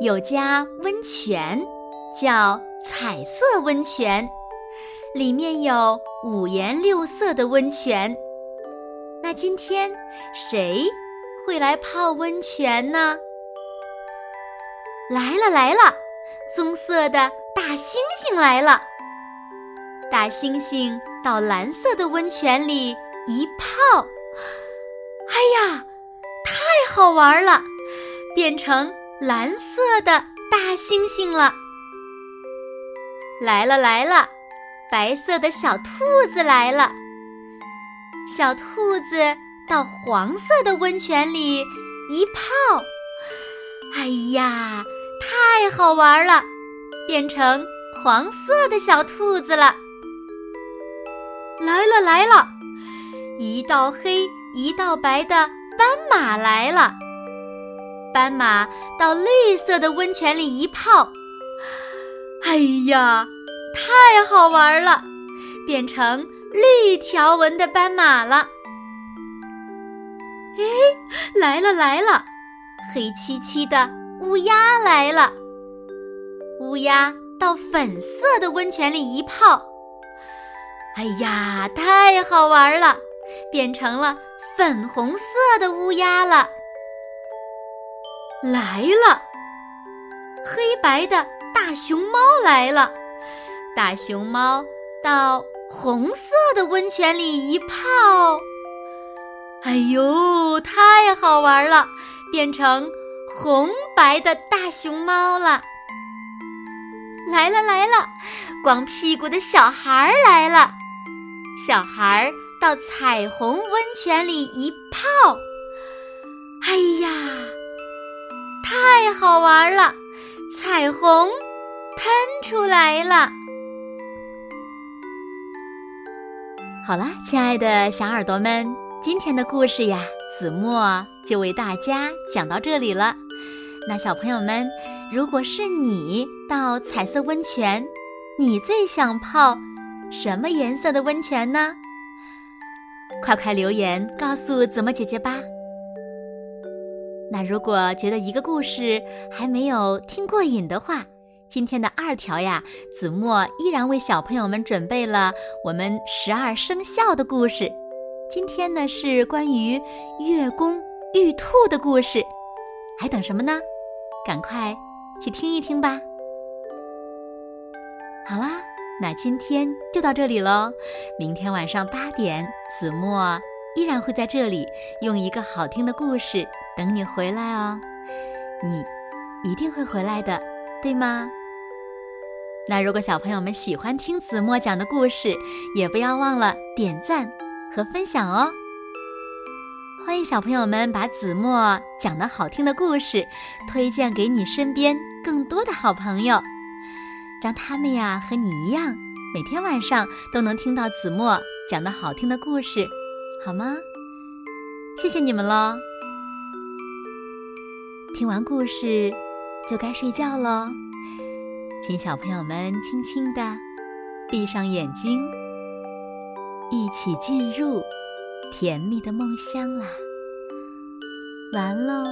有家温泉，叫彩色温泉，里面有五颜六色的温泉。那今天谁会来泡温泉呢？来了来了，棕色的大猩猩来了。大猩猩到蓝色的温泉里一泡，哎呀，太好玩了，变成。蓝色的大猩猩了，来了来了，白色的小兔子来了。小兔子到黄色的温泉里一泡，哎呀，太好玩了，变成黄色的小兔子了。来了来了，一道黑一道白的斑马来了。斑马到绿色的温泉里一泡，哎呀，太好玩了，变成绿条纹的斑马了。哎，来了来了，黑漆漆的乌鸦来了。乌鸦到粉色的温泉里一泡，哎呀，太好玩了，变成了粉红色的乌鸦了。来了，黑白的大熊猫来了。大熊猫到红色的温泉里一泡，哎呦，太好玩了，变成红白的大熊猫了。来了来了，光屁股的小孩来了。小孩到彩虹温泉里一泡，哎呀！太好玩了，彩虹喷出来了。好啦，亲爱的小耳朵们，今天的故事呀，子墨就为大家讲到这里了。那小朋友们，如果是你到彩色温泉，你最想泡什么颜色的温泉呢？快快留言告诉子墨姐姐吧。那如果觉得一个故事还没有听过瘾的话，今天的二条呀，子墨依然为小朋友们准备了我们十二生肖的故事。今天呢是关于月宫玉兔的故事，还等什么呢？赶快去听一听吧。好啦，那今天就到这里喽。明天晚上八点，子墨。依然会在这里用一个好听的故事等你回来哦，你一定会回来的，对吗？那如果小朋友们喜欢听子墨讲的故事，也不要忘了点赞和分享哦。欢迎小朋友们把子墨讲的好听的故事推荐给你身边更多的好朋友，让他们呀和你一样，每天晚上都能听到子墨讲的好听的故事。好吗？谢谢你们喽！听完故事就该睡觉喽，请小朋友们轻轻的闭上眼睛，一起进入甜蜜的梦乡啦！完喽，